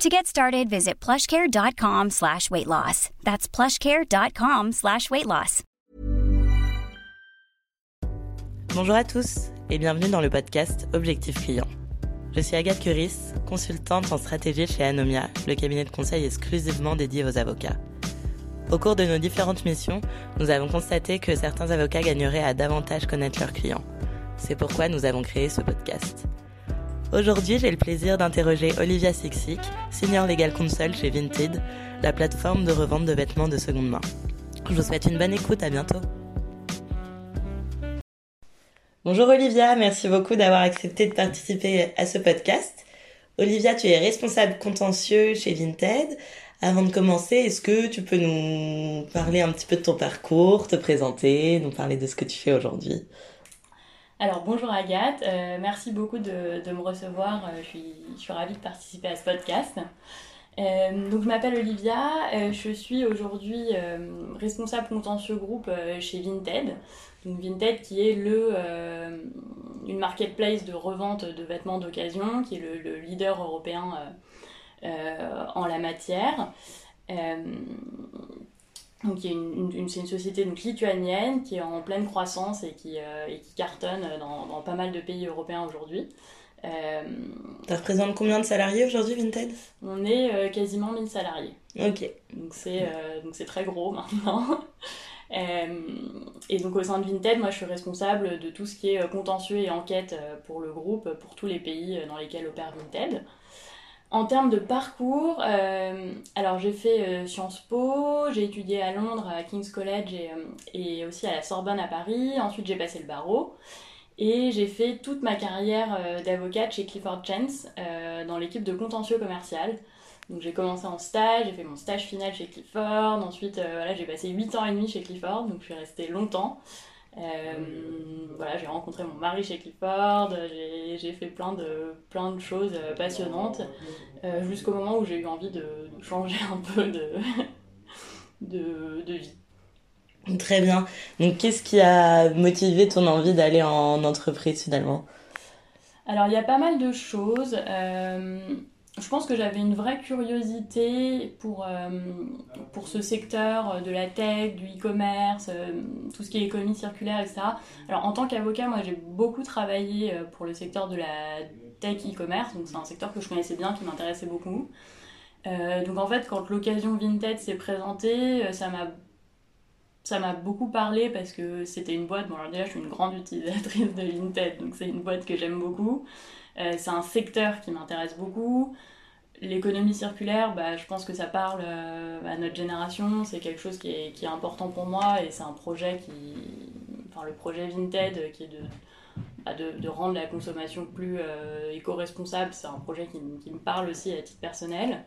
To get started, visit plushcare.com slash weight loss. That's plushcare.com slash weight loss. Bonjour à tous et bienvenue dans le podcast Objectif Client. Je suis Agathe Curis, consultante en stratégie chez Anomia, le cabinet de conseil exclusivement dédié aux avocats. Au cours de nos différentes missions, nous avons constaté que certains avocats gagneraient à davantage connaître leurs clients. C'est pourquoi nous avons créé ce podcast. Aujourd'hui, j'ai le plaisir d'interroger Olivia Sixic, Senior Legal Counsel chez Vinted, la plateforme de revente de vêtements de seconde main. Je vous souhaite une bonne écoute, à bientôt. Bonjour Olivia, merci beaucoup d'avoir accepté de participer à ce podcast. Olivia, tu es responsable contentieux chez Vinted. Avant de commencer, est-ce que tu peux nous parler un petit peu de ton parcours, te présenter, nous parler de ce que tu fais aujourd'hui? Alors bonjour Agathe, euh, merci beaucoup de, me recevoir, euh, je, suis, je, suis, ravie de participer à ce podcast. Euh, donc je m'appelle Olivia, je suis aujourd'hui responsable contentieux groupe chez Vinted. Donc Vinted qui est le, une marketplace de revente de vêtements d'occasion, qui est le, le leader européen en la matière. Donc, c'est une, société donc, lituanienne qui est en pleine croissance et qui, euh, qui cartonne dans, pas mal de pays européens aujourd'hui. Euh, ça représente combien de salariés aujourd'hui, Vinted? On est euh, quasiment 1000 salariés. Ok. Donc c'est c'est très gros maintenant. et donc au sein de Vinted, moi je suis responsable de tout ce qui est contentieux et enquête pour le groupe, pour tous les pays dans lesquels opère Vinted. En termes de parcours, euh, alors j'ai fait euh, Sciences Po, j'ai étudié à Londres, à King's College euh, et, aussi à la Sorbonne à Paris. Ensuite, j'ai passé le barreau. Et j'ai fait toute ma carrière d'avocate chez Clifford Chance dans l'équipe de contentieux commercial. Donc j'ai commencé en stage, j'ai fait mon stage final chez Clifford. Ensuite, voilà, j'ai passé 8 ans et demi chez Clifford, donc je suis restée longtemps. Euh, voilà, j'ai rencontré mon mari chez Clifford, j'ai fait plein de, plein de choses euh, passionnantes, euh, jusqu'au moment où j'ai eu envie de, changer un peu de, de, de, vie. Très bien. Donc, qu'est-ce qui a motivé ton envie d'aller en entreprise finalement? Alors, il y a pas mal de choses je pense que j'avais une vraie curiosité pour, euh, pour ce secteur de la tech, du e-commerce, euh, tout ce qui est économie circulaire, etc. Alors en tant qu'avocat, moi j'ai beaucoup travaillé euh, pour le secteur de la tech e-commerce, donc c'est un secteur que je connaissais bien, qui m'intéressait beaucoup. donc en fait, quand l'occasion Vinted s'est présentée, ça m'a ça m'a beaucoup parlé parce que c'était une boîte, bon alors déjà je suis une grande utilisatrice de Vinted, donc c'est une boîte que j'aime beaucoup. Euh, c'est un secteur qui m'intéresse beaucoup. L'économie circulaire, bah, je pense que ça parle euh, à notre génération, c'est quelque chose qui est, qui est, important pour moi et c'est un projet qui. Enfin, le projet Vinted qui est de, bah, de, rendre la consommation plus euh, éco-responsable, c'est un projet qui, qui, me parle aussi à titre personnel.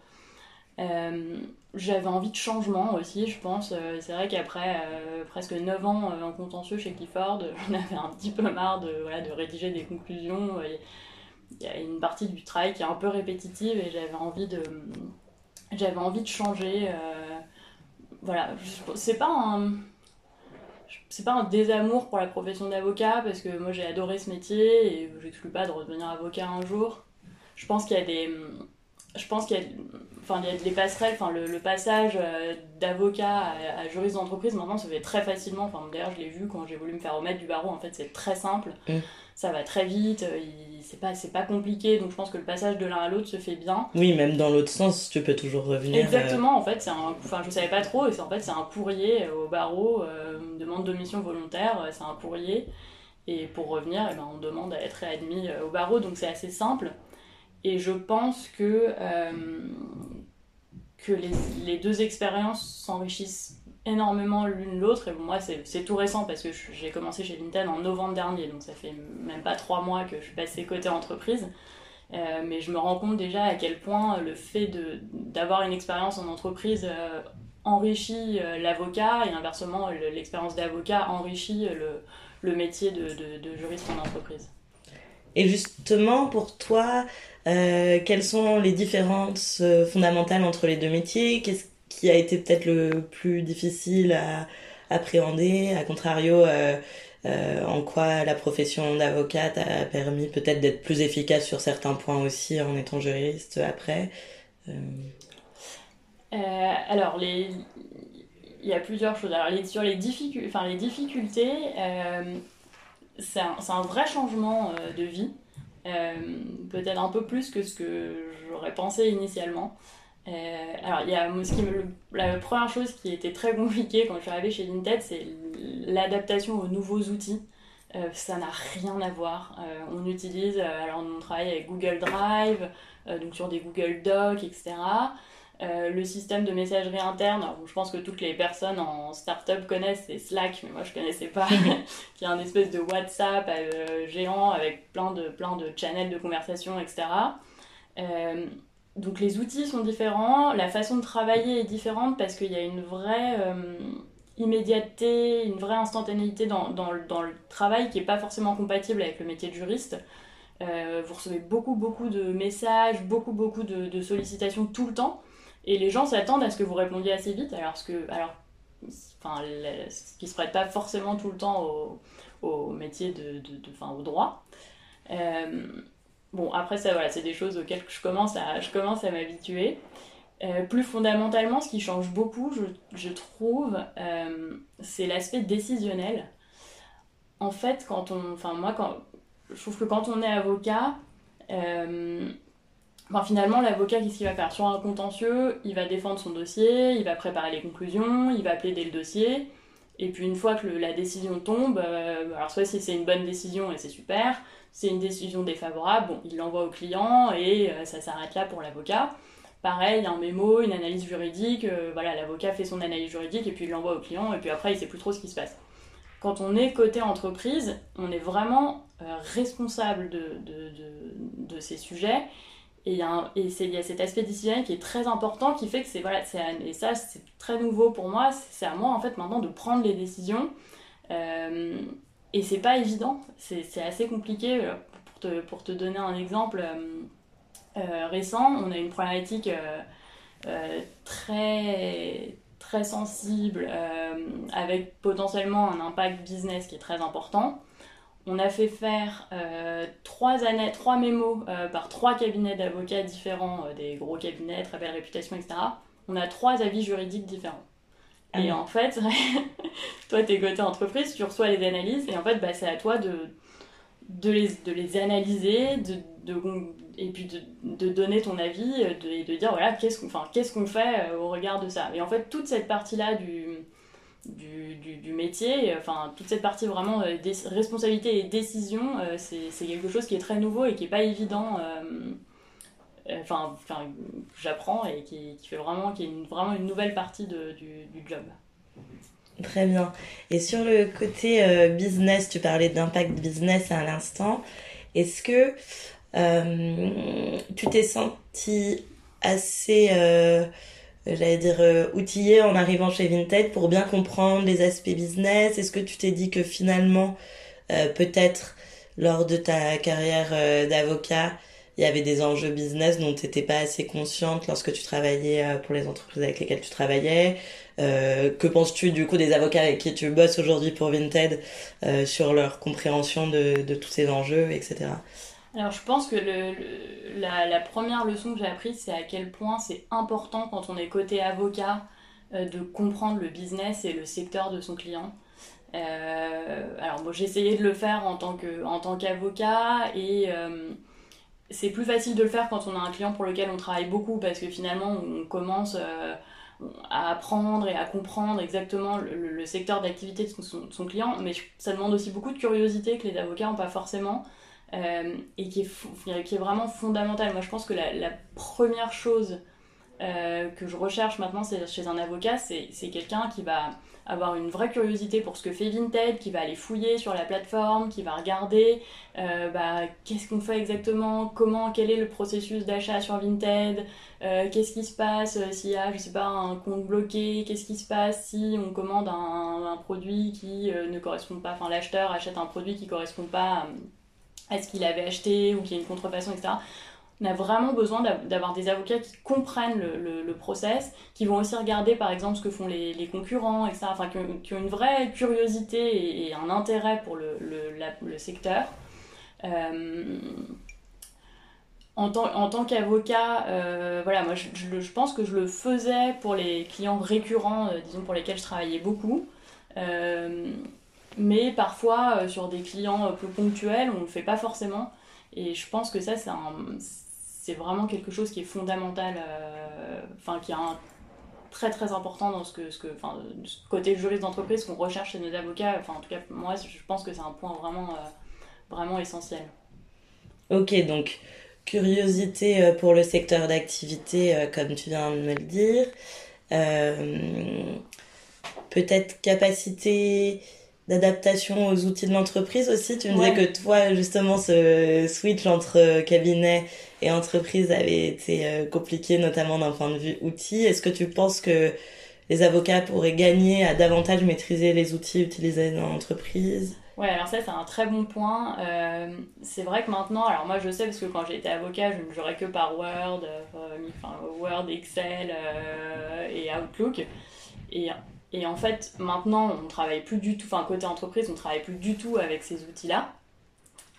J'avais envie de changement aussi, je pense. c'est vrai qu'après presque 9 ans en contentieux chez Clifford, j'en avais un petit peu marre de, voilà, de rédiger des conclusions il y a une partie du travail qui est un peu répétitive et j'avais envie de j'avais envie de changer euh, voilà c'est pas un c'est pas un désamour pour la profession d'avocat parce que moi j'ai adoré ce métier et j'exclus pas de redevenir avocat un jour. Je pense qu'il y a des je pense qu'il y a enfin il y a des passerelles enfin le, passage euh, d'avocat à, juriste d'entreprise maintenant se fait très facilement. Enfin d'ailleurs je l'ai vu quand j'ai voulu me faire remettre du barreau. En fait c'est très simple. Mm. ça va très vite. Euh, c'est pas c'est pas compliqué. Donc je pense que le passage de l'un à l'autre se fait bien. Oui même dans l'autre sens tu peux toujours revenir exactement. En fait c'est un enfin je savais pas trop. Et c'est en fait c'est un pourrier au barreau euh, une demande de mission volontaire. C'est un pourrier et pour revenir eh ben, on demande à être réadmis au barreau. Donc c'est assez simple et je pense que, euh, que les, les, deux expériences s'enrichissent énormément l'une l'autre. Et bon, moi, c'est tout récent parce que j'ai commencé chez Vinted en novembre dernier, donc ça fait même pas trois mois que je suis passée côté entreprise. Euh, mais je me rends compte déjà à quel point le fait d'avoir une expérience en entreprise euh, enrichit l'avocat et inversement l'expérience d'avocat enrichit le, le métier de, de, de, juriste en entreprise. Et justement, pour toi, euh, quelles sont les différences euh, fondamentales entre les deux métiers? Qu'est-ce qui a été peut-être le plus difficile à appréhender? À contrario, euh, en quoi la profession d'avocat a permis peut-être d'être plus efficace sur certains points aussi en étant juriste après? Alors, il y a plusieurs choses. Alors, les... sur les, difficultés, c'est un, vrai changement de vie. Euh, peut-être un peu plus que ce que j'aurais pensé initialement. Euh, alors, il y a, la première chose qui était très compliquée quand je suis arrivée chez Vinted, c'est l'adaptation aux nouveaux outils. Euh, ça n'a rien à voir. on utilise, alors on travaille avec Google Drive, donc sur des Google Docs, etc. Euh, le système de messagerie interne, je pense que toutes les personnes en startup connaissent, c'est Slack, mais moi je connaissais pas, qui est un espèce de WhatsApp euh, géant avec plein de, plein de channels de conversation, etc. Euh, donc les outils sont différents, la façon de travailler est différente parce qu'il y a une vraie immédiateté, une vraie instantanéité dans, dans, dans le travail qui n'est pas forcément compatible avec le métier de juriste. vous recevez beaucoup, beaucoup de messages, beaucoup, beaucoup de, de sollicitations tout le temps. Et les gens s'attendent à ce que vous répondiez assez vite, alors, que, alors enfin, ce qui se prête pas forcément tout le temps au, métier de, de, enfin, au droit. Euh, bon, après ça, voilà, c'est des choses auxquelles je commence à, je commence à m'habituer. Euh, plus fondamentalement, ce qui change beaucoup, je, je trouve, euh, c'est l'aspect décisionnel. En fait, quand on, enfin moi, quand, je trouve que quand on est avocat, finalement, l'avocat, qu'est-ce qu'il va faire? Sur un contentieux, il va défendre son dossier, il va préparer les conclusions, il va plaider le dossier. Et puis une fois que la décision tombe, euh, alors soit si c'est une bonne décision et c'est super, c'est une décision défavorable, bon, il l'envoie au client et euh, ça s'arrête là pour l'avocat. Pareil, un mémo, une analyse juridique, euh, voilà, l'avocat fait son analyse juridique et puis il l'envoie au client et puis après il sait plus trop ce qui se passe. Quand on est côté entreprise, on est vraiment responsable de, ces sujets et il y, a cet aspect décisionnel qui est très important, qui fait que c'est, voilà, et ça c'est très nouveau pour moi, c'est à moi en fait maintenant de prendre les décisions. Euh, et c'est pas évident, c'est assez compliqué. Euh, pour te, pour te, donner un exemple euh, récent, on a une problématique très, très sensible, avec potentiellement un impact business qui est très important on a fait faire euh, trois, années, trois mémos euh, par trois cabinets d'avocats différents, euh, des gros cabinets, très belle réputation, etc. On a trois avis juridiques différents. Ah et en fait, toi, tu es côté entreprise, tu reçois les analyses, et en fait, bah, c'est à toi de, de, les, de les analyser, de, et puis de, donner ton avis, et de dire, voilà, qu'est-ce qu'on qu'est-ce qu'on fait au regard de ça. Et en fait, toute cette partie-là du du, du, métier. Enfin, toute cette partie vraiment euh, responsabilité et décision, euh, c'est quelque chose qui est très nouveau et qui n'est pas évident. Euh, enfin, enfin j'apprends et qui, qui, fait vraiment, qui est une, vraiment une nouvelle partie de, du, du, job. Très bien. Et sur le côté business, tu parlais d'impact business à l'instant. Est-ce que tu t'es senti assez j'allais dire, euh, outillé en arrivant chez Vinted pour bien comprendre les aspects business Est-ce que tu t'es dit que finalement, euh, peut-être lors de ta carrière euh, d'avocat, il y avait des enjeux business dont tu n'étais pas assez consciente lorsque tu travaillais pour les entreprises avec lesquelles tu travaillais? Que penses-tu du coup des avocats avec qui tu bosses aujourd'hui pour Vinted sur leur compréhension de, tous ces enjeux, etc. Alors je pense que la, première leçon que j'ai apprise, c'est à quel point c'est important quand on est côté avocat de comprendre le business et le secteur de son client. alors moi j'ai essayé de le faire en tant qu'avocat et c'est plus facile de le faire quand on a un client pour lequel on travaille beaucoup parce que finalement on commence euh, à apprendre et à comprendre exactement le, secteur d'activité de son, client, mais ça demande aussi beaucoup de curiosité que les avocats n'ont pas forcément euh, et qui est, vraiment fondamentale. Moi je pense que la, première chose euh, que je recherche maintenant chez un avocat, c'est quelqu'un qui va avoir une vraie curiosité pour ce que fait Vinted, qui va aller fouiller sur la plateforme, qui va regarder euh, bah, qu'est-ce qu'on fait exactement, comment, quel est le processus d'achat sur Vinted, euh, qu'est-ce qui se passe s'il y a, je sais pas, un compte bloqué, qu'est-ce qui se passe si on commande un, un produit qui ne correspond pas, enfin l'acheteur achète un produit qui ne correspond pas à ce qu'il avait acheté ou qui a une contrefaçon, etc on a vraiment besoin d'avoir des avocats qui comprennent le, process, qui vont aussi regarder par exemple ce que font les, concurrents, etc. Enfin, qui ont, une vraie curiosité et, un intérêt pour le, secteur. Euh, en tant, qu'avocat, euh, voilà, moi je, je, pense que je le faisais pour les clients récurrents, euh, disons pour lesquels je travaillais beaucoup. Mais parfois sur des clients plus ponctuels, on ne le fait pas forcément. Et je pense que ça, c'est vraiment quelque chose qui est fondamental, euh, enfin qui est un, très très important dans ce que, ce que côté juriste d'entreprise qu'on recherche chez nos avocats. Enfin, en tout cas, moi, je pense que c'est un point vraiment, euh, vraiment essentiel. Ok, donc curiosité euh, pour le secteur d'activité, comme tu viens de me le dire. Peut-être capacité d'adaptation aux outils de l'entreprise aussi. Tu me disais que toi, justement, ce switch entre cabinet et entreprise avait été euh, compliqué, notamment d'un point de vue outils. Est-ce que tu penses que les avocats pourraient gagner à davantage maîtriser les outils utilisés dans l'entreprise? Ouais, alors ça c'est un très bon point. Euh, c'est vrai que maintenant, alors moi je sais parce que quand j'étais avocat, je ne jurais que par Word, euh, enfin, Word, Excel et Outlook. Et, et en fait, maintenant on travaille plus du tout, enfin côté entreprise, on travaille plus du tout avec ces outils-là.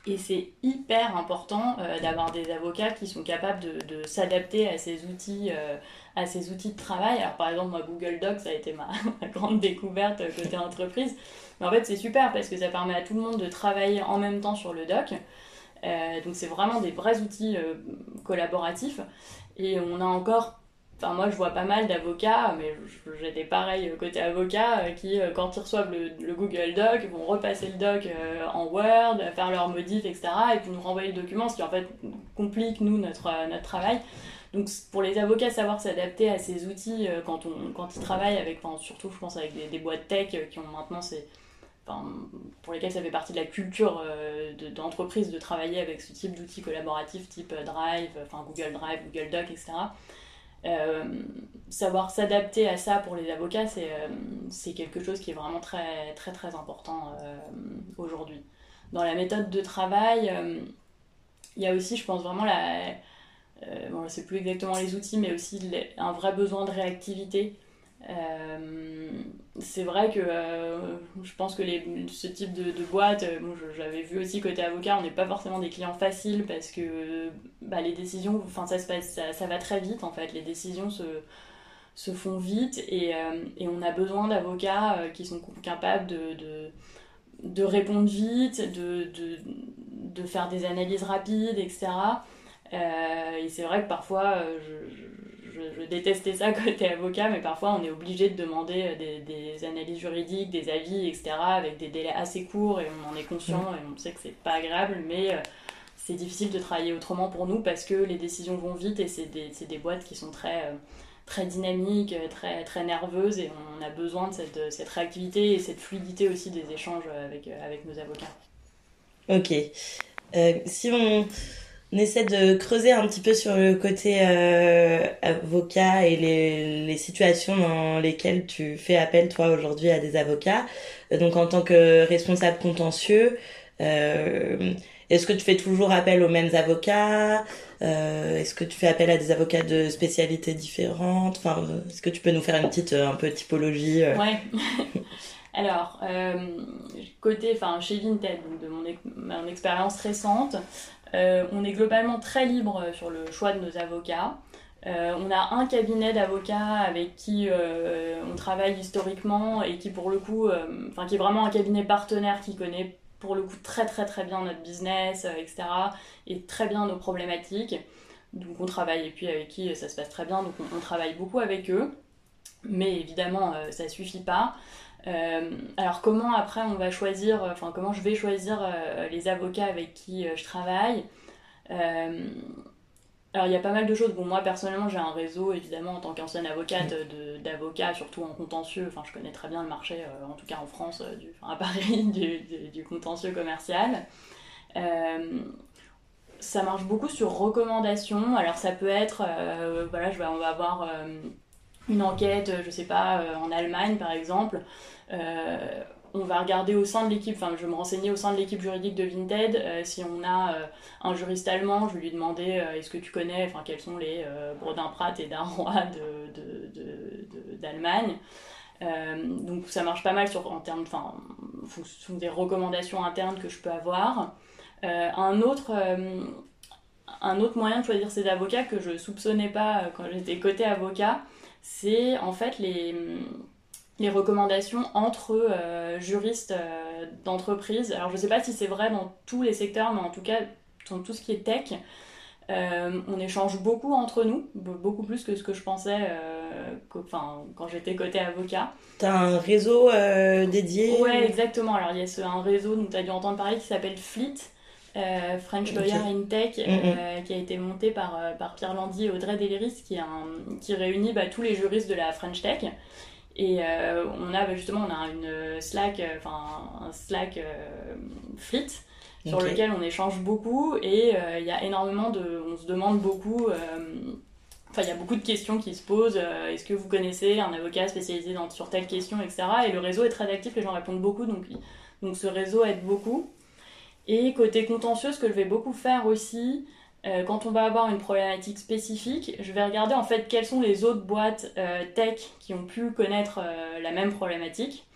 Et c'est hyper important euh, d'avoir des avocats qui sont capables de, s'adapter à ces outils, euh, à ces outils de travail. Alors par exemple, moi, Google Docs, ça a été ma, grande découverte côté entreprise. Mais en fait, c'est super parce que ça permet à tout le monde de travailler en même temps sur le doc. Euh, donc c'est vraiment des vrais outils collaboratifs. Et on a encore Enfin, moi, je vois pas mal d'avocats, mais j'étais pareil côté avocat, euh, qui, euh, quand ils reçoivent le, Google Doc, vont repasser le doc euh, en Word, faire leurs modifs, etc., et puis nous renvoyer le document, ce qui en fait complique, nous, notre, notre travail. Donc, pour les avocats, savoir s'adapter à ces outils quand, on, quand ils travaillent avec, enfin, surtout, je pense, avec des, des boîtes tech qui ont maintenant. Enfin, pour lesquels ça fait partie de la culture d'entreprise de, travailler avec ce type d'outils collaboratifs type Drive, enfin Google Drive, Google Doc, etc. Euh, savoir s'adapter à ça pour les avocats, euh, c'est quelque chose qui est vraiment très très très important euh, aujourd'hui. Dans la méthode de travail, il y a aussi, je pense vraiment, la, bon, je sais plus exactement les outils, mais aussi un vrai besoin de réactivité. C'est vrai que euh, je pense que ce type de, boîte, euh, j'avais vu aussi côté avocat, on n'est pas forcément des clients faciles parce que bah, les décisions, enfin ça, ça, va très vite en fait, les décisions se, se font vite et, et on a besoin d'avocats qui sont capables de, de, répondre vite, de, de, faire des analyses rapides, etc. et c'est vrai que parfois je, détestais ça côté avocat, mais parfois on est obligé de demander euh, des, analyses juridiques, des avis, etc., avec des délais assez courts, et on en est conscient, mm. et on sait que c'est pas agréable, mais euh, c'est difficile de travailler autrement pour nous parce que les décisions vont vite, et c'est des, des, boîtes qui sont très, euh, très dynamiques, très, très nerveuses, et on a besoin de cette, cette réactivité et cette fluidité aussi des échanges avec, avec nos avocats. Ok. si on on essaie de creuser un petit peu sur le côté euh, avocat et les, les, situations dans lesquelles tu fais appel toi aujourd'hui à des avocats. Euh, donc en tant que responsable contentieux, euh, Est-ce que tu fais toujours appel aux mêmes avocats? Est-ce que tu fais appel à des avocats de spécialités différentes? Enfin, est-ce que tu peux nous faire une petite un peu typologie Ouais. Alors, côté, enfin, chez Vinted, de mon expérience récente, on est globalement très libre sur le choix de nos avocats. Euh, on a un cabinet d'avocats avec qui euh, on travaille historiquement et qui pour le coup, euh, enfin qui est vraiment un cabinet partenaire qui connaît pour le coup très très très bien notre business, etc. et très bien nos problématiques. Donc on travaille et puis avec qui ça se passe très bien, donc on, travaille beaucoup avec eux. Mais évidemment, ça suffit pas. Alors comment après on va choisir, enfin comment je vais choisir les avocats avec qui je travaille alors il y a pas mal de choses. Bon, moi personnellement j'ai un réseau évidemment en tant qu'ancienne avocate d'avocats, surtout en contentieux. Enfin, je connais très bien le marché, euh, en tout cas en France, euh, du, enfin, à Paris, du, contentieux commercial. Euh, ça marche beaucoup sur recommandation. Alors ça peut être, voilà, je vais, on va avoir une enquête, je sais pas, en Allemagne par exemple on va regarder au sein de l'équipe, enfin je me renseigner au sein de l'équipe juridique de Vinted, euh, si on a euh, un juriste allemand, je vais lui demander euh, est-ce que tu connais, enfin quels sont les Brodin Pratt et Darrois d'Allemagne. Donc ça marche pas mal en termes, enfin, fonction des recommandations internes que je peux avoir. un autre autre moyen de choisir ses avocats que je soupçonnais pas quand j'étais côté avocat, c'est en fait les, les recommandations entre euh, juristes euh, d'entreprise. Alors je ne sais pas si c'est vrai dans tous les secteurs, mais en tout cas dans tout ce qui est tech, euh, on échange beaucoup entre nous, beaucoup plus que ce que je pensais quand j'étais côté avocat. Tu as un réseau dédié? Ouais, exactement. Alors il y a un réseau dont tu as dû entendre parler qui s'appelle Fleet. French Lawyer in Tech, mm-hmm. qui a été monté par, par Pierre Landy et Audrey Deleris, qui, qui réunit bah, tous les juristes de la French Tech. Et euh, on a bah, justement on a une Slack, euh, enfin un Slack euh, Fleet sur lequel on échange beaucoup et il y a énormément de, on se demande beaucoup. Enfin, il y a beaucoup de questions qui se posent. Est-ce que vous connaissez un avocat spécialisé dans, sur telle question, etc. Et le réseau est très actif, les gens répondent beaucoup, donc, donc ce réseau aide beaucoup. Et côté contentieux, ce que je vais beaucoup faire aussi, euh, quand on va avoir une problématique spécifique, je vais regarder en fait quelles sont les autres boîtes euh, tech qui ont pu connaître euh, la même problématique.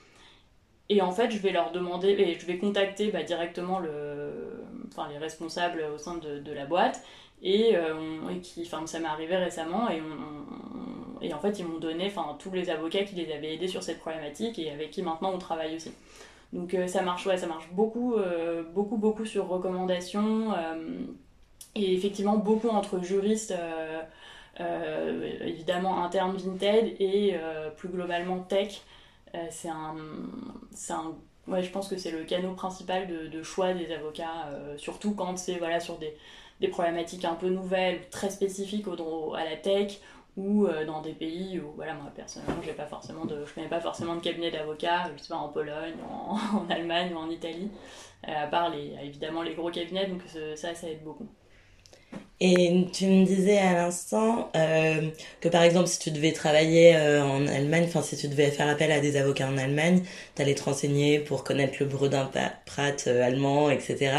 Et en fait, je vais leur demander, et je vais contacter bah, directement les responsables au sein de, la boîte. Et, qui, enfin, ça m'est arrivé récemment, et, et en fait, ils m'ont donné enfin, tous les avocats qui les avaient aidés sur cette problématique et avec qui maintenant on travaille aussi. Donc ça marche, ouais, ça marche beaucoup, beaucoup, beaucoup sur recommandation et effectivement, beaucoup entre juristes, euh, euh, évidemment interne Vinted et euh, plus globalement tech. c'est un, un ouais, je pense que c'est le canot principal de, de choix des avocats, surtout quand c'est voilà, sur des, des, problématiques un peu nouvelles, très spécifiques au, à la tech, ou dans des pays où, voilà, moi personnellement, j'ai pas forcément de, je connais pas forcément de cabinet d'avocats, je sais pas, en Pologne, en, Allemagne ou en Italie, à part les, évidemment les gros cabinets, donc ça, ça aide beaucoup. Et tu me disais à l'instant euh, que par exemple si tu devais travailler euh, en Allemagne, enfin si tu devais faire appel à des avocats en Allemagne, tu allais te renseigner pour connaître le Brodin Pratt euh, allemand, etc.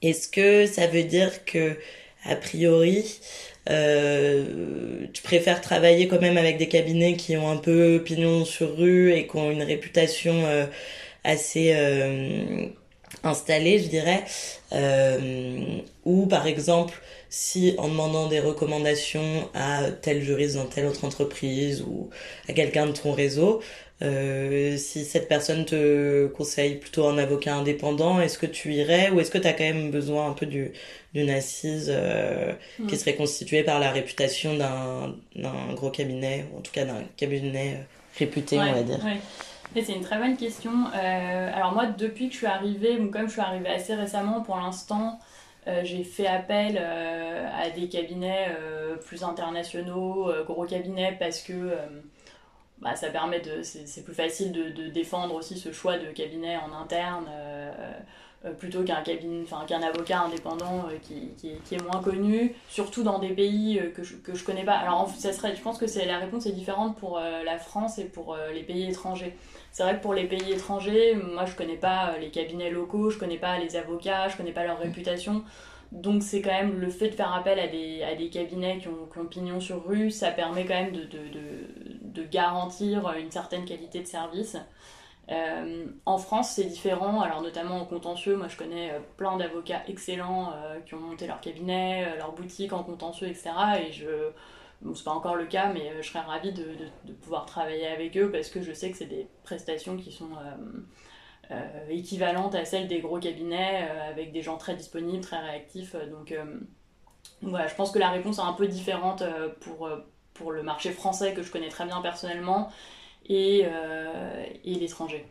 Est-ce que ça veut dire que a priori tu préfères travailler quand même avec des cabinets qui ont un peu pignon sur rue et qui ont une réputation assez installé, je dirais, euh, ou par exemple, si en demandant des recommandations à tel juriste dans telle autre entreprise ou à quelqu'un de ton réseau, euh, si cette personne te conseille plutôt un avocat indépendant, est-ce que tu irais ou est-ce que tu as quand même besoin un peu d'une assise euh, qui serait constituée par la réputation d'un gros cabinet, ou en tout cas d'un cabinet réputé, on va dire? c'est une très bonne question. Euh, alors moi, depuis que je suis arrivée, comme je suis arrivée assez récemment, pour l'instant, euh, j'ai fait appel euh, à des cabinets plus internationaux, gros cabinets, parce que bah, ça permet de, c'est plus facile de, défendre aussi ce choix de cabinet en interne. plutôt qu'un cabinet, enfin qu'un avocat indépendant qui, qui, est moins connu, surtout dans des pays que je, que je connais pas. Alors ça serait, je pense que c'est la réponse est différente pour la France et pour les pays étrangers. c'est vrai que pour les pays étrangers, moi je connais pas les cabinets locaux, je connais pas les avocats, je connais pas leur réputation. Donc c'est quand même le fait de faire appel à des, à des cabinets qui ont, qui ont pignon sur rue, ça permet quand même de, de, de, garantir une certaine qualité de service. Euh, en France, c'est différent, alors notamment en contentieux. Moi, je connais euh, plein d'avocats excellents euh, qui ont monté leur cabinet, leur boutique en contentieux, etc. Et je. Bon, c'est pas encore le cas, mais je serais ravie de, pouvoir travailler avec eux parce que je sais que c'est des prestations qui sont équivalentes à celles des gros cabinets avec des gens très disponibles, très réactifs. Donc, voilà, je pense que la réponse est un peu différente pour, pour le marché français que je connais très bien personnellement et, euh, et l'étranger.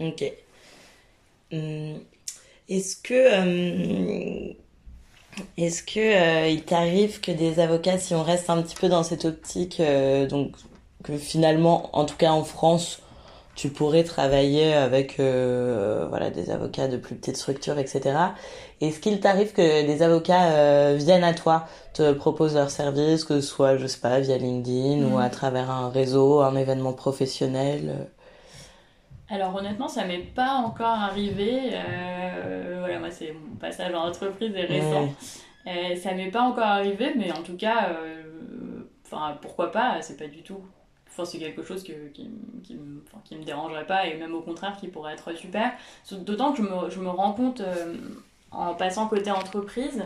Ok. Hum, est-ce que, euh, est-ce que euh, il t'arrive que des avocats, si on reste un petit peu dans cette optique, euh, donc que finalement, en tout cas en France, tu pourrais travailler avec euh, voilà des avocats de plus petites structures, etc. Est-ce qu'il t'arrive que des avocats euh, viennent à toi, te proposent leurs services, que ce soit, je sais pas, via LinkedIn mmh. ou à travers un réseau, un événement professionnel alors honnêtement, ça m'est pas encore arrivé. Euh, voilà, moi c'est mon passage en entreprise est récent. Mmh. ça m'est pas encore arrivé, mais en tout cas, enfin pourquoi pas, c'est pas du tout C'est quelque chose qui, qui, me dérangerait pas et même au contraire qui pourrait être super. D'autant que je me, je me rends compte euh, en passant côté entreprise,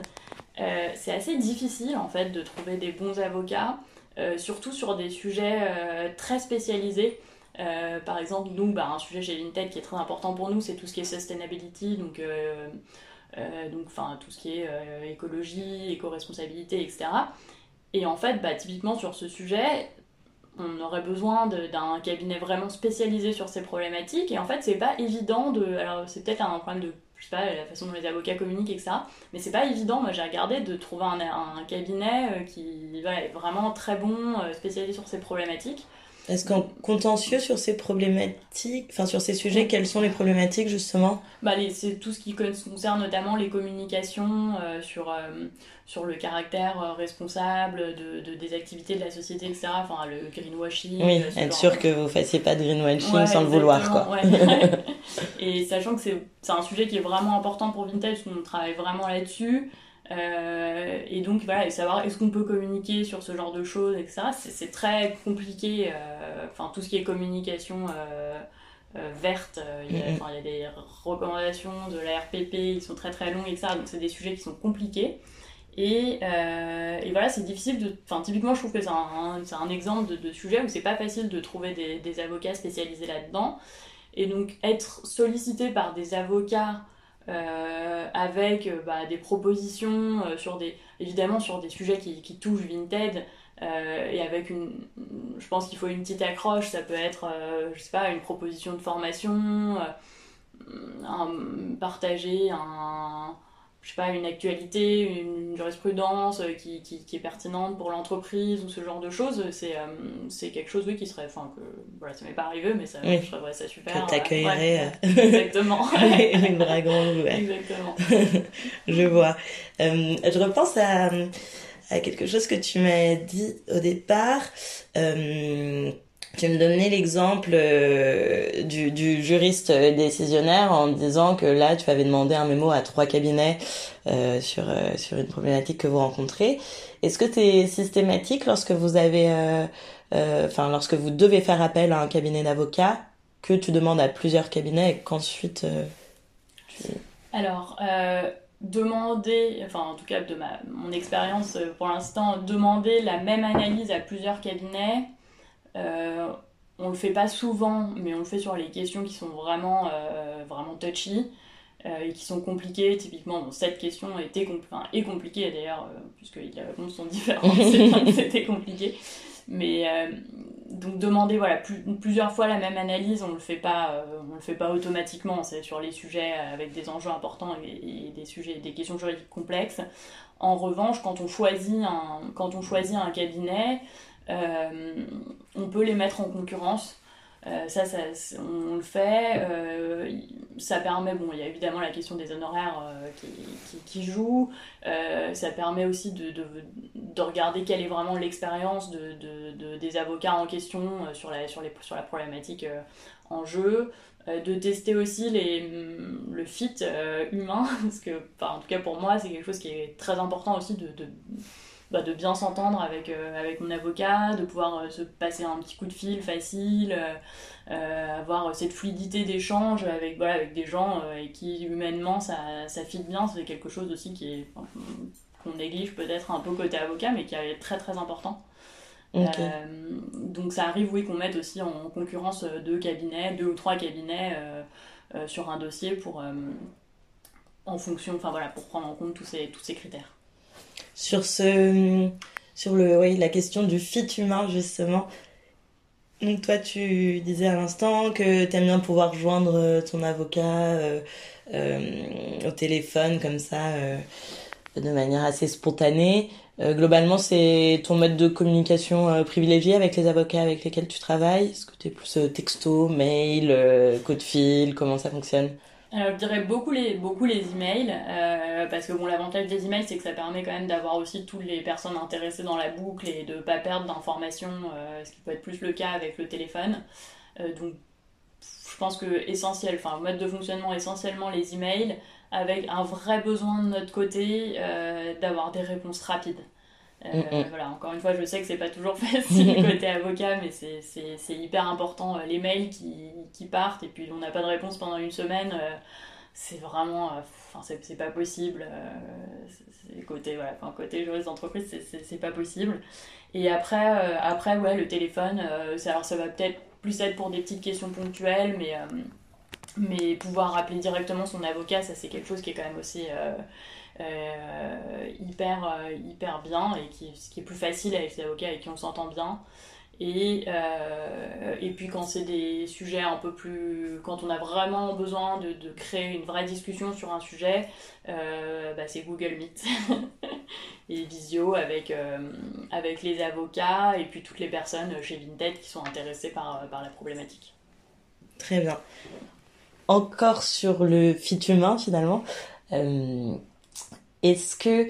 euh, c'est assez difficile en fait de trouver des bons avocats, euh, surtout sur des sujets très spécialisés. Par exemple, nous, bah, un sujet chez Vinted qui est très important pour nous, c'est tout ce qui est sustainability, donc, donc enfin, tout ce qui est écologie, éco-responsabilité, etc. Et en fait, bah, typiquement sur ce sujet, on aurait besoin d'un cabinet vraiment spécialisé sur ces problématiques. Et en fait c'est pas évident de alors c'est peut-être un problème de je sais pas la façon dont les avocats communiquent etc mais c'est pas évident moi j'ai regardé de trouver un, cabinet euh, qui est vraiment très bon euh, spécialisé sur ces problématiques est-ce qu'en contentieux sur ces problématiques, enfin sur ces sujets, quelles sont les problématiques justement? Bah, C'est tout ce qui concerne notamment les communications euh, sur, euh, sur le caractère euh, responsable de, de, des activités de la société, etc. Enfin, le greenwashing. Oui, être sûr que vous fassiez pas de greenwashing ouais, sans le vouloir. Quoi. Ouais. Et sachant que c'est un sujet qui est vraiment important pour Vintage, qu'on travaille vraiment là-dessus. Euh, et donc voilà, et savoir est-ce qu'on peut communiquer sur ce genre de choses, etc. C'est très compliqué. Euh, enfin, tout ce qui est communication euh, euh verte, il y, a, il y a des recommandations de la RPP, ils sont très très longs, etc. Donc c'est des sujets qui sont compliqués. Et, et voilà, c'est difficile de. Enfin, typiquement, je trouve que c'est un, un, un, exemple de, de sujet où c'est pas facile de trouver des, des avocats spécialisés là-dedans. Et donc, être sollicité par des avocats euh, avec euh, bah, des propositions euh, sur des, évidemment sur des sujets qui, touchent Vinted et avec une, je pense qu'il faut une petite accroche, ça peut être, je sais pas, une proposition de formation, un, partager un, je sais pas, une actualité, une jurisprudence qui, qui, qui est pertinente pour l'entreprise ou ce genre de choses, c'est euh, c'est quelque chose oui, qui serait. Enfin, que voilà, ça m'est pas arrivé, mais ça, oui. je trouverais ça super. Que t'accueillerais. Ouais, ouais, exactement. une ouais. Exactement. je vois. Euh, je repense à, à quelque chose que tu m'as dit au départ. Euh, tu me donnais l'exemple euh, du, juriste décisionnaire en disant que là, tu avais demandé un mémo à trois cabinets euh, sur, euh, sur une problématique que vous rencontrez. Est-ce que c'est systématique lorsque vous avez, enfin, lorsque vous devez faire appel à un cabinet d'avocats, que tu demandes à plusieurs cabinets et qu'ensuite. Alors, demander, enfin en tout cas de mon expérience pour l'instant, demander la même analyse à plusieurs cabinets, euh, on le fait pas souvent, mais on le fait sur les questions qui sont vraiment, euh, vraiment touchy euh, et qui sont compliquées. Typiquement, cette question était compl est compliquée d'ailleurs, euh, puisque les réponses sont différentes, c'était compliqué. Mais donc demander voilà plus, plusieurs fois la même analyse, on le fait pas, on le fait pas automatiquement. C'est sur les sujets avec des enjeux importants et, et, des sujets, des questions juridiques complexes. En revanche, quand on choisit un, quand on choisit un cabinet, on peut les mettre en concurrence. Euh, ça, ça, on le fait. Euh, ça permet, bon, il y a évidemment la question des honoraires euh, qui, qui, qui, joue. Euh, ça permet aussi de, de, de, regarder quelle est vraiment l'expérience de, de, des avocats en question sur la, problématique en jeu, de tester aussi le fit humain, parce que, en tout cas pour moi, c'est quelque chose qui est très important aussi de, bah, de bien s'entendre avec, avec mon avocat, de pouvoir se passer un petit coup de fil facile, avoir cette fluidité d'échange avec, voilà, avec des gens et qui humainement ça, ça fit bien, c'est quelque chose aussi qui est qu'on néglige peut-être un peu côté avocat, mais qui est très très important. Euh, donc ça arrive, oui, qu'on mette aussi en concurrence deux cabinets, deux ou trois cabinets euh, euh, sur un dossier pour, en fonction, enfin voilà, pour prendre en compte tous ces, tous ces critères. Sur, ce, sur le, oui, la question du fit humain, justement, donc toi, tu disais à l'instant que tu aimes bien pouvoir joindre ton avocat au téléphone comme ça de manière assez spontanée. Euh, globalement, c'est ton mode de communication euh, privilégié avec les avocats avec lesquels tu travailles? Est-ce que tu es plus euh, texto, mail, coup de fil? Comment ça fonctionne? Alors, je dirais beaucoup les, beaucoup les emails, parce que bon, l'avantage des emails, c'est que ça permet quand même d'avoir aussi toutes les personnes intéressées dans la boucle et de ne pas perdre d'informations, ce qui peut être plus le cas avec le téléphone. donc, je pense que essentiel, enfin, mode de fonctionnement essentiellement les emails avec un vrai besoin de notre côté euh, d'avoir des réponses rapides. Euh, mm, mm. Voilà, encore une fois, je sais que c'est pas toujours facile côté avocat, mais c'est hyper important. Euh, les mails qui, qui, partent et puis on n'a pas de réponse pendant une semaine, c'est vraiment. Enfin, c'est pas possible. côté, voilà, côté juriste d'entreprise, c'est pas possible. Et après, après ouais, le téléphone, alors ça va peut-être plus être pour des petites questions ponctuelles, mais mais pouvoir rappeler directement son avocat, ça c'est quelque chose qui est quand même aussi euh, euh, hyper, euh, hyper bien et qui, qui est plus facile avec les avocats avec qui on s'entend bien. Et, et puis quand c'est des sujets un peu plus... Quand on a vraiment besoin de, de créer une vraie discussion sur un sujet, bah c'est Google Meet et Visio avec, avec les avocats et puis toutes les personnes chez Vinted qui sont intéressées par, par la problématique. Très bien encore sur le fit humain finalement. Euh, est-ce que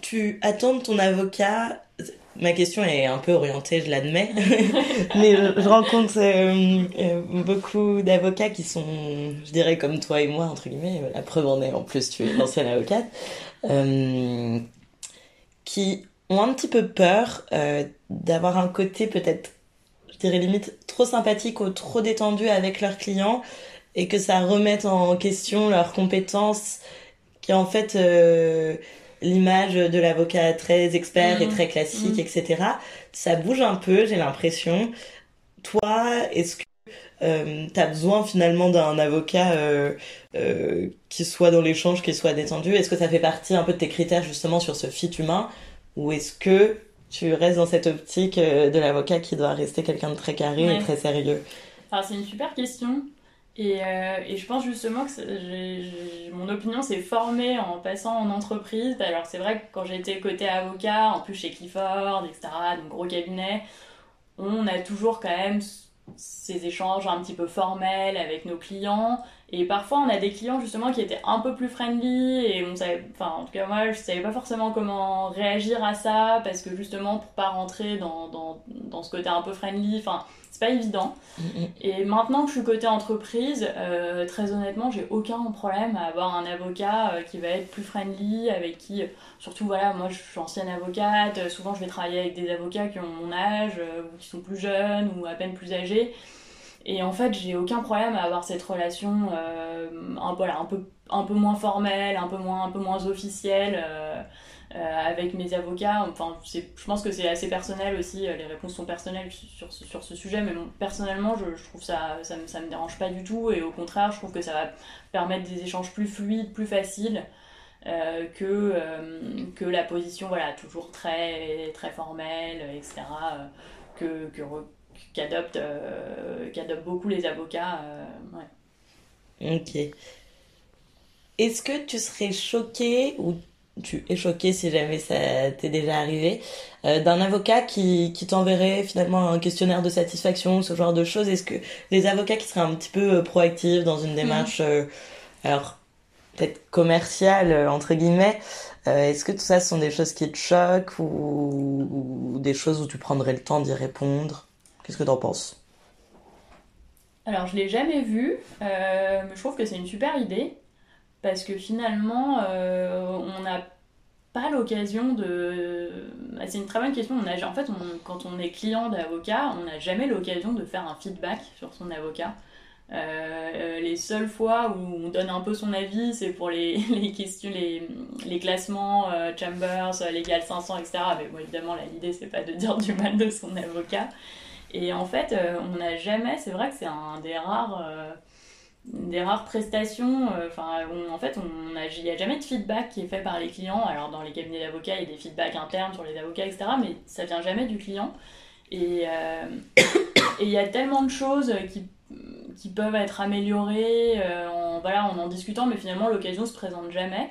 tu attends de ton avocat? Ma question est un peu orientée, je l'admets, mais je rencontre euh, euh, beaucoup d'avocats qui sont, je dirais comme toi et moi, entre guillemets, la preuve en est, en plus tu es l'ancienne avocate, qui ont un petit peu peur d'avoir un côté peut-être, je dirais limite, trop sympathique ou trop détendu avec leurs clients et que ça remette en question leurs compétences qui en fait euh, l'image de l'avocat très expert et mmh. très classique mmh. etc ça bouge un peu j'ai l'impression toi est-ce que euh, tu as besoin finalement d'un avocat euh, euh, qui soit dans l'échange, qui soit détendu? Est-ce que ça fait partie un peu de tes critères justement sur ce fit humain? Ou est-ce que tu restes dans cette optique de l'avocat qui doit rester quelqu'un de très carré et très sérieux? Alors c'est une super question. Et, euh, et, je pense justement que mon opinion s'est formée en passant en entreprise. Alors c'est vrai que quand j'étais côté avocat, en plus chez Clifford, etc., donc gros cabinet, on a toujours quand même ces échanges un petit peu formels avec nos clients. Et parfois, on a des clients justement qui étaient un peu plus friendly et on savait, enfin, en tout cas, moi, je savais pas forcément comment réagir à ça parce que justement, pour pas rentrer dans, dans, dans ce côté un peu friendly, enfin, c'est pas évident. Et maintenant que je suis côté entreprise, euh, très honnêtement, j'ai aucun problème à avoir un avocat euh, qui va être plus friendly, avec qui, surtout voilà, moi je suis ancienne avocate, euh, souvent je vais travailler avec des avocats qui ont mon âge, ou qui sont plus jeunes, ou à peine plus âgés. Et en fait, j'ai aucun problème à avoir cette relation un, voilà, un, peu, un peu moins formelle, un peu moins, un peu moins officielle. Euh, avec mes avocats. Enfin, je pense que c'est assez personnel aussi, euh, les réponses sont personnelles sur, sur ce sujet, mais personnellement, je, trouve ça, ça, me, me dérange pas du tout, et au contraire, je trouve que ça va permettre des échanges plus fluides, plus faciles. Euh, que, que la position voilà toujours très très formelle etc que qu'adoptent qu'adoptent beaucoup les avocats ouais. ok est-ce que tu serais choqué ou tu es choqué si jamais ça t'est déjà arrivé, euh, d'un avocat qui, qui t'enverrait finalement un questionnaire de satisfaction, ce genre de choses? Est-ce que les avocats qui seraient un petit peu euh, proactifs dans une démarche, euh, alors peut-être commerciale, entre guillemets, est-ce que tout ça sont des choses qui te choquent ou, ou des choses où tu prendrais le temps d'y répondre? Qu'est-ce que t'en penses? Alors, je l'ai jamais vu, mais je trouve que c'est une super idée parce que finalement, on n'a pas l'occasion de. Bah, c'est une très bonne question. On a... En fait, quand on est client d'avocat, on n'a jamais l'occasion de faire un feedback sur son avocat. Euh, les seules fois où on donne un peu son avis, c'est pour les, questions, les, classements euh, Chambers, Legal 500, etc. Mais bon, évidemment, l'idée, c'est pas de dire du mal de son avocat. Et en fait, euh, on n'a jamais, c'est vrai que c'est un des rares des rares prestations. Euh, enfin, en fait, il n'y a, jamais de feedback qui est fait par les clients. Alors, dans les cabinets d'avocats, il y a des feedbacks internes sur les avocats, etc. Mais ça vient jamais du client. Et euh, il y a tellement de choses qui, qui peuvent être améliorées euh, en, voilà, en en discutant, mais finalement, l'occasion se présente jamais.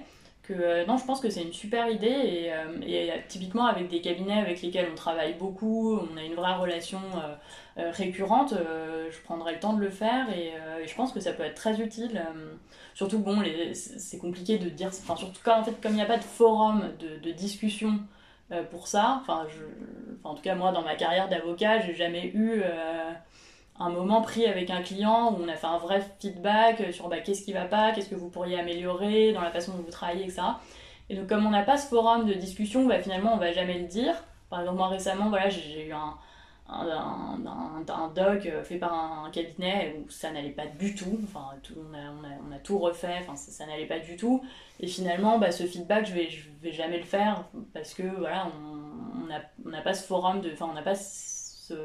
Que, non, je pense que c'est une super idée. Et, et, typiquement, avec des cabinets avec lesquels on travaille beaucoup, on a une vraie relation euh, récurrente, euh, je prendrai le temps de le faire et, euh, je pense que ça peut être très utile. surtout, bon, c'est compliqué de dire, enfin, surtout quand, en fait, comme il n'y a pas de forum de, discussion pour ça, enfin, en tout cas, moi, dans ma carrière d'avocat, j'ai jamais eu un moment pris avec un client où on a fait un vrai feedback sur bah, qu'est-ce qui va pas, qu'est-ce que vous pourriez améliorer dans la façon dont vous travaillez, etc. Et donc, comme on n'a pas ce forum de discussion, bah, finalement, on va jamais le dire. Par exemple, moi récemment, voilà, j'ai eu un, un, un, doc euh, fait par un, cabinet où ça n'allait pas du tout. Enfin, tout, on, a, on, a, on, a, tout refait, enfin, ça, n'allait pas du tout. Et finalement, bah, ce feedback, je vais, je vais jamais le faire parce que voilà, on n'a pas ce forum, de, enfin, on n'a pas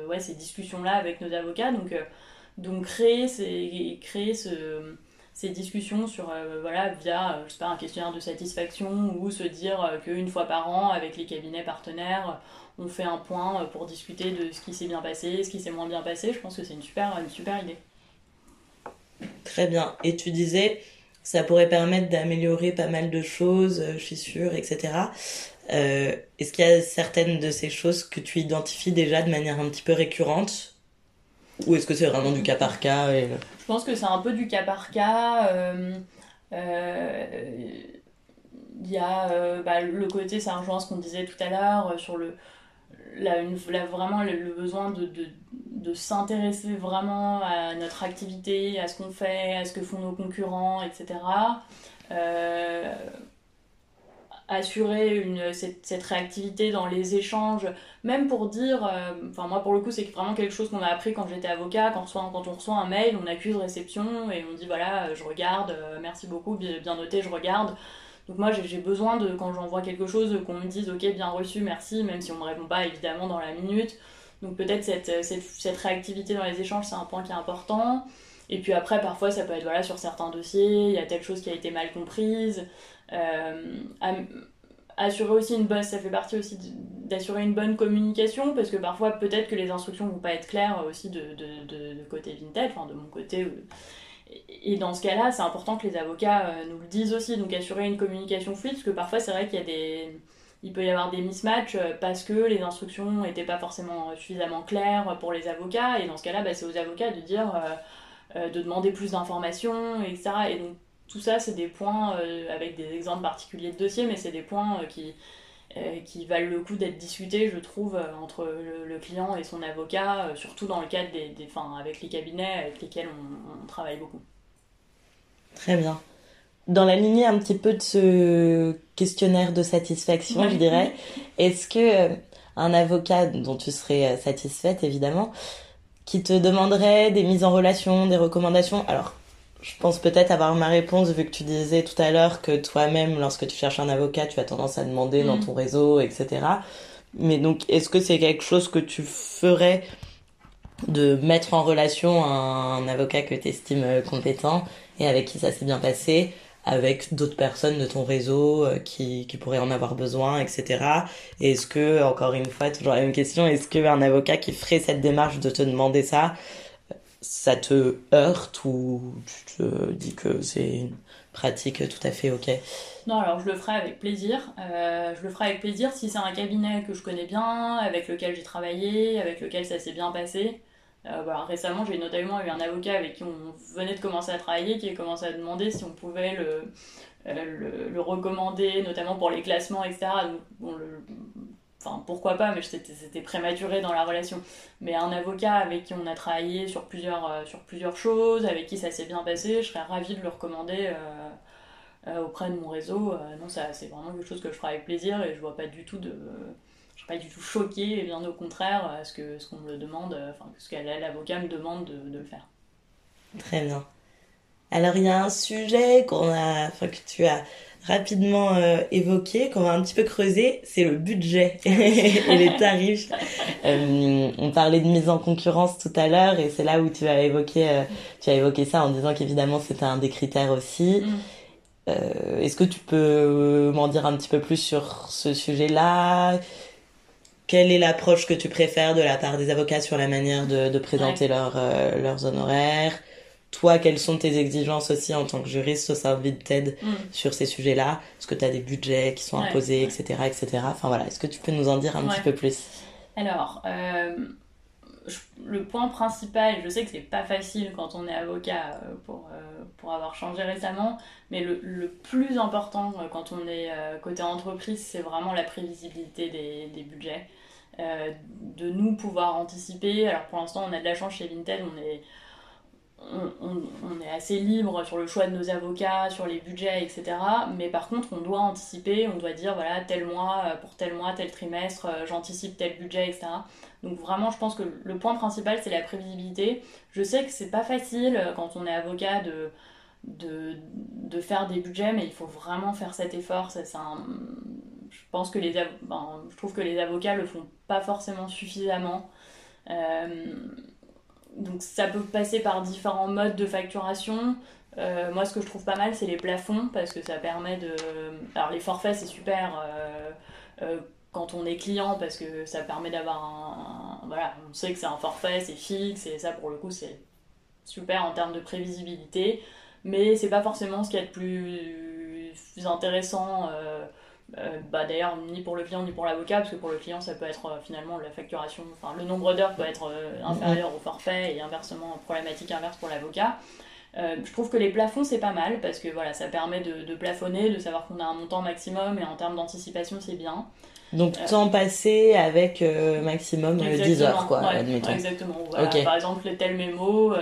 ouais, ces discussions-là avec nos avocats. Donc, euh, donc créer, ces, créer ce, ces discussions sur, euh, voilà, via je sais pas, un questionnaire de satisfaction ou se dire qu'une fois par an, avec les cabinets partenaires, on fait un point euh, pour discuter de ce qui s'est bien passé, ce qui s'est moins bien passé. Je pense que c'est une super, une super idée. Très bien. Et tu disais, ça pourrait permettre d'améliorer pas mal de choses, je suis sûre, etc. Euh, est-ce qu'il y a certaines de ces choses que tu identifies déjà de manière un petit peu récurrente? Ou est-ce que c'est vraiment du cas par cas Je pense que c'est un peu du cas par cas. Euh, il y a bah, le côté, ça rejoint ce qu'on disait tout à l'heure sur le, vraiment le, besoin de, de s'intéresser vraiment à notre activité, à ce qu'on fait, à ce que font nos concurrents, etc. Euh, assurer cette, réactivité dans les échanges, même pour dire, euh, enfin moi pour le coup c'est vraiment quelque chose qu'on a appris quand j'étais avocat, quand, on reçoit un mail, on accuse réception et on dit voilà je regarde, euh, merci beaucoup, bien, noté, je regarde. Donc moi j'ai besoin de, quand j'envoie quelque chose, qu'on me dise ok bien reçu, merci, même si on me répond pas évidemment dans la minute. Donc peut-être cette, réactivité dans les échanges c'est un point qui est important. Et puis après parfois ça peut être voilà sur certains dossiers, il y a telle chose qui a été mal comprise. Euh, assurer aussi une bonne, ça fait partie aussi d'assurer une bonne communication parce que parfois peut-être que les instructions vont pas être claires aussi de, de côté Vinted, enfin de mon côté et dans ce cas-là, c'est important que les avocats euh, nous le disent aussi, donc assurer une communication fluide, parce que parfois c'est vrai qu'il y a des, il peut y avoir des mismatchs euh, parce que les instructions n'étaient pas forcément suffisamment claires pour les avocats, et dans ce cas-là, bah, c'est aux avocats de dire, euh, de demander plus d'informations, etc. Et donc tout ça, c'est des points, avec des exemples particuliers de dossiers, mais c'est des points qui, qui valent le coup d'être discutés, je trouve, entre le, client et son avocat, surtout dans le cadre des, des avec les cabinets avec lesquels on travaille beaucoup. Très bien. Dans la lignée un petit peu de ce questionnaire de satisfaction, je dirais, est-ce que euh, un avocat dont tu serais euh, satisfaite, évidemment, qui te demanderait des mises en relation, des recommandations, alors je pense peut-être avoir ma réponse vu que tu disais tout à l'heure que toi-même, lorsque tu cherches un avocat, tu as tendance à demander dans mm. ton réseau, etc. Mais donc, est-ce que c'est quelque chose que tu ferais de mettre en relation un avocat que tu estimes compétent et avec qui ça s'est bien passé, avec d'autres personnes de ton réseau euh, qui, qui pourraient en avoir besoin, etc. Et est-ce que, encore une fois, toujours la même question, est-ce qu'un avocat qui ferait cette démarche de te demander ça, ça te heurte ou tu te dis que c'est une pratique tout à fait ok? Non, alors je le ferai avec plaisir. Euh, je le ferai avec plaisir si c'est un cabinet que je connais bien, avec lequel j'ai travaillé, avec lequel ça s'est bien passé. Euh, bah, récemment, j'ai notamment eu un avocat avec qui on venait de commencer à travailler qui a commencé à demander si on pouvait le, euh, le, recommander, notamment pour les classements, etc. Enfin pourquoi pas, mais c'était prématuré dans la relation. Mais un avocat avec qui on a travaillé sur plusieurs, euh, sur plusieurs choses, avec qui ça s'est bien passé, je serais ravie de le recommander auprès de mon réseau. non, c'est vraiment quelque chose que je ferai avec plaisir et je vois pas du tout de. Suis pas du tout choquée, bien au contraire, à ce qu'on ce qu'on me le demande, enfin, ce que l'avocat me demande de, de le faire. Très bien. Alors il y a un sujet qu'on a, enfin, que tu as rapidement euh, évoqué, qu'on va un petit peu creuser, c'est le budget et les tarifs. Euh, on parlait de mise en concurrence tout à l'heure et c'est là où tu as évoqué, euh, tu as évoqué ça en disant qu'évidemment c'était un des critères aussi. Mm. Est-ce que tu peux m'en dire un petit peu plus sur ce sujet-là? Quelle est l'approche que tu préfères de la part des avocats sur la manière de, de présenter leurs leurs honoraires? Toi, quelles sont tes exigences aussi en tant que juriste au sein de Vinted mm. sur ces sujets-là? Est-ce que tu as des budgets qui sont imposés, etc., etc. Enfin voilà, est-ce que tu peux nous en dire un petit peu plus? Alors, euh, le point principal, je sais que c'est pas facile quand on est avocat euh, pour, euh, pour avoir changé récemment, mais le, le plus important quand on est côté entreprise, c'est vraiment la prévisibilité des, des budgets. de nous pouvoir anticiper. Alors pour l'instant, on a de la chance chez Vinted, on est on, est assez libre sur le choix de nos avocats, sur les budgets, etc. Mais par contre, on doit anticiper, on doit dire, voilà, tel mois, euh, pour tel mois, tel trimestre, euh, j'anticipe tel budget, etc. Donc vraiment, je pense que le point principal, c'est la prévisibilité. Je sais que c'est pas facile euh, quand on est avocat de, de, faire des budgets, mais il faut vraiment faire cet effort. je pense que les, ben, je trouve que les avocats le font pas forcément suffisamment donc ça peut passer par différents modes de facturation. Euh, moi, ce que je trouve pas mal, c'est les plafonds, parce que ça permet de... Alors les forfaits, c'est super euh, euh, quand on est client, parce que ça permet d'avoir un... Voilà, on sait que c'est un forfait, c'est fixe, et ça, pour le coup, c'est super en termes de prévisibilité. Mais c'est pas forcément ce qu'il y a de plus intéressant euh, bah, d'ailleurs ni pour le client ni pour l'avocat parce que pour le client ça peut être euh, finalement la facturation enfin le nombre d'heures peut être euh, inférieur au forfait et inversement problématique inverse pour l'avocat je trouve que les plafonds c'est pas mal parce que voilà ça permet de, plafonner de savoir qu'on a un montant maximum et en termes d'anticipation c'est bien donc temps passé avec maximum 10 heures quoi admettons exactement par exemple les tel mémo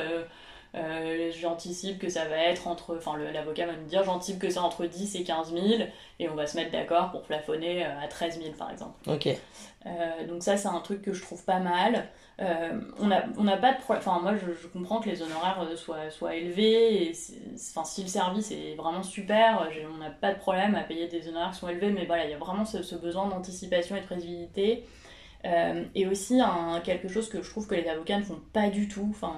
euh, j'anticipe que ça va être entre, enfin l'avocat va me dire j'anticipe que c'est entre 10 et 15 000 et on va se mettre d'accord pour plafonner euh, à 13 000 par exemple. Ok. Euh, donc ça c'est un truc que je trouve pas mal. On n'a on a pas de problème, enfin moi je, comprends que les honoraires soient, soient élevés, et enfin si le service est vraiment super, on n'a pas de problème à payer des honoraires qui sont élevés, mais voilà il y a vraiment ce, ce besoin d'anticipation et de prévisibilité. et aussi un, quelque chose que je trouve que les avocats ne font pas du tout, enfin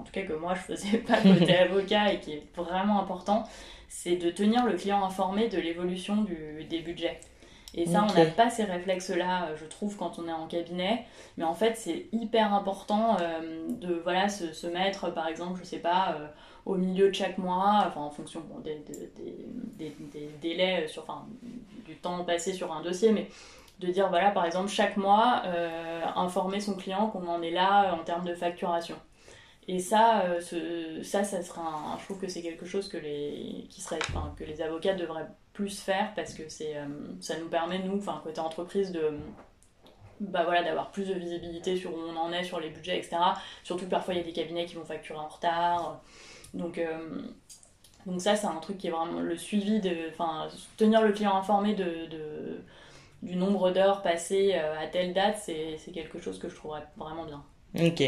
en tout cas que moi je faisais pas côté avocat et qui est vraiment important, c'est de tenir le client informé de l'évolution des budgets. Et ça, on n'a pas ces réflexes-là, je trouve, quand on est en cabinet. Mais en fait, c'est hyper important euh, de voilà, se, mettre, par exemple, je sais pas, euh, au milieu de chaque mois, enfin, en fonction des, des, délais, sur, enfin, du temps passé sur un dossier, mais de dire, voilà, par exemple, chaque mois, euh, informer son client qu'on en est là en termes de facturation. Et ça, euh, ce, ça, ça sera un, je trouve que c'est quelque chose que les, qui serait, enfin, que les avocats devraient plus faire parce que c'est, euh, ça nous permet, nous, enfin, côté entreprise, de, bah voilà, d'avoir plus de visibilité sur où on en est, sur les budgets, etc. Surtout parfois il y a des cabinets qui vont facturer en retard. Donc, euh, donc ça, c'est un truc qui est vraiment le suivi, de, enfin, tenir le client informé de, de du nombre d'heures passées à telle date, c'est quelque chose que je trouverais vraiment bien. Ok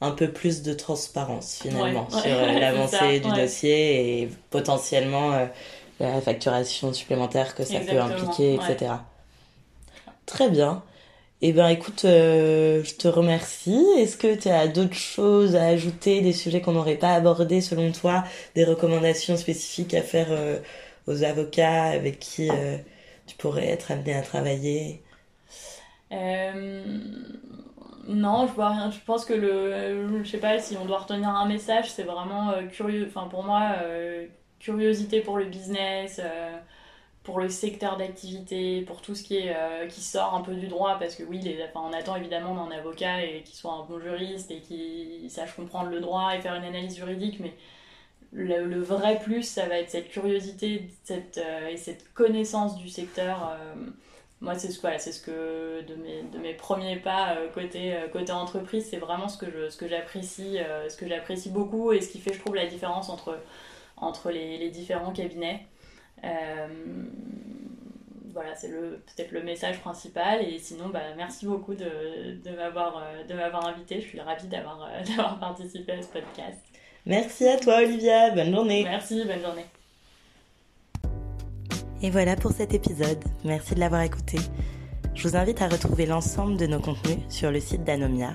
un peu plus de transparence finalement sur euh, l'avancée du dossier et potentiellement euh, la facturation supplémentaire que ça peut impliquer, etc. Très bien. Eh bien, écoute, euh, je te remercie. Est-ce que tu as d'autres choses à ajouter, des sujets qu'on n'aurait pas abordés selon toi, des recommandations spécifiques à faire aux avocats avec qui tu pourrais être amené à travailler? Non, je vois rien. Je pense que le, je sais pas si on doit retenir un message, c'est vraiment euh, curieux. Enfin, pour moi, euh, curiosité pour le business, euh, pour le secteur d'activité, pour tout ce qui est qui sort un peu du droit, parce que oui, on attend évidemment d'un avocat et qui soit un bon juriste et qui sache comprendre le droit et faire une analyse juridique, mais le, vrai plus, ça va être cette curiosité cette, et cette connaissance du secteur moi, c'est ce, c'est ce que de mes, de mes premiers pas côté, côté entreprise, c'est vraiment ce que, ce que j'apprécie, ce que j'apprécie beaucoup et ce qui fait, je trouve, la différence entre, entre les, les différents cabinets. voilà, c'est peut-être le message principal. Et sinon, bah, merci beaucoup de, de, m'avoir, de m'avoir invité. Je suis ravie d'avoir, d'avoir participé à ce podcast. Merci à toi, Olivia. Bonne journée. Merci, bonne journée. Et voilà pour cet épisode. Merci de l'avoir écouté. Je vous invite à retrouver l'ensemble de nos contenus sur le site d'Anomia